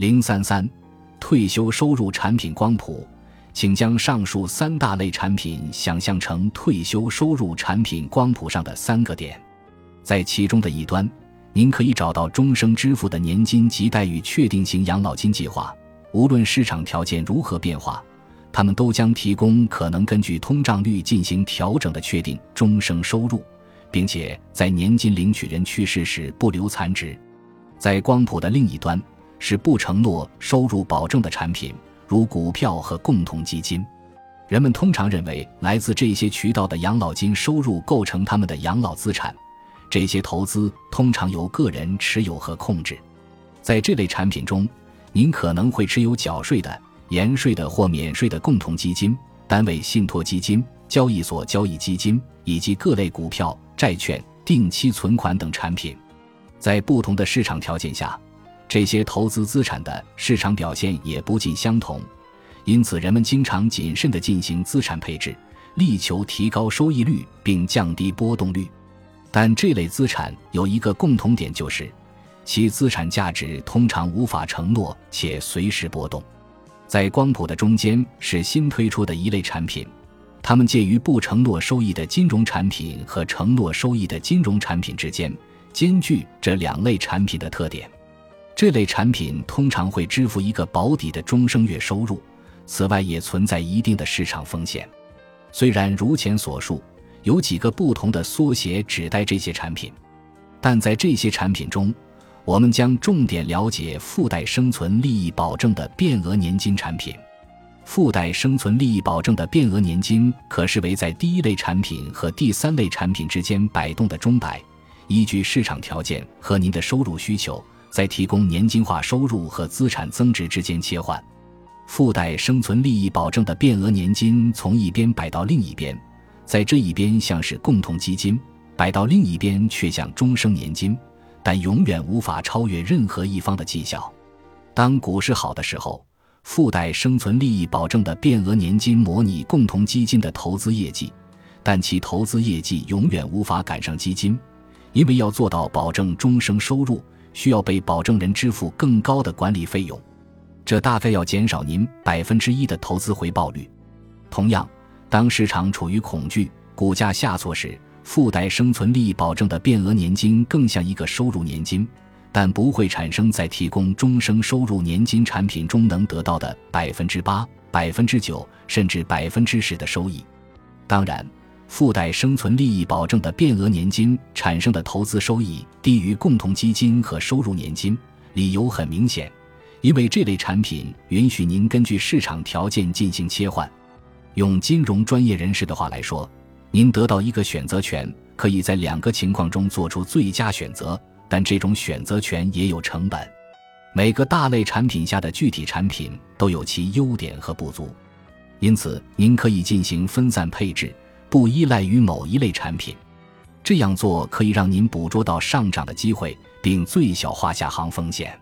零三三，退休收入产品光谱，请将上述三大类产品想象成退休收入产品光谱上的三个点，在其中的一端，您可以找到终生支付的年金及待遇确定型养老金计划。无论市场条件如何变化，他们都将提供可能根据通胀率进行调整的确定终生收入，并且在年金领取人去世时不留残值。在光谱的另一端。是不承诺收入保证的产品，如股票和共同基金。人们通常认为，来自这些渠道的养老金收入构成他们的养老资产。这些投资通常由个人持有和控制。在这类产品中，您可能会持有缴税的、延税的或免税的共同基金、单位信托基金、交易所交易基金以及各类股票、债券、定期存款等产品。在不同的市场条件下。这些投资资产的市场表现也不尽相同，因此人们经常谨慎地进行资产配置，力求提高收益率并降低波动率。但这类资产有一个共同点，就是其资产价值通常无法承诺且随时波动。在光谱的中间是新推出的一类产品，它们介于不承诺收益的金融产品和承诺收益的金融产品之间，兼具这两类产品的特点。这类产品通常会支付一个保底的终生月收入，此外也存在一定的市场风险。虽然如前所述，有几个不同的缩写指代这些产品，但在这些产品中，我们将重点了解附带生存利益保证的变额年金产品。附带生存利益保证的变额年金可视为在第一类产品和第三类产品之间摆动的钟摆，依据市场条件和您的收入需求。在提供年金化收入和资产增值之间切换，附带生存利益保证的变额年金从一边摆到另一边，在这一边像是共同基金，摆到另一边却像终生年金，但永远无法超越任何一方的绩效。当股市好的时候，附带生存利益保证的变额年金模拟共同基金的投资业绩，但其投资业绩永远无法赶上基金，因为要做到保证终生收入。需要被保证人支付更高的管理费用，这大概要减少您百分之一的投资回报率。同样，当市场处于恐惧、股价下挫时，附带生存利益保证的变额年金更像一个收入年金，但不会产生在提供终生收入年金产品中能得到的百分之八、百分之九甚至百分之十的收益。当然。附带生存利益保证的变额年金产生的投资收益低于共同基金和收入年金，理由很明显，因为这类产品允许您根据市场条件进行切换。用金融专业人士的话来说，您得到一个选择权，可以在两个情况中做出最佳选择，但这种选择权也有成本。每个大类产品下的具体产品都有其优点和不足，因此您可以进行分散配置。不依赖于某一类产品，这样做可以让您捕捉到上涨的机会，并最小化下行风险。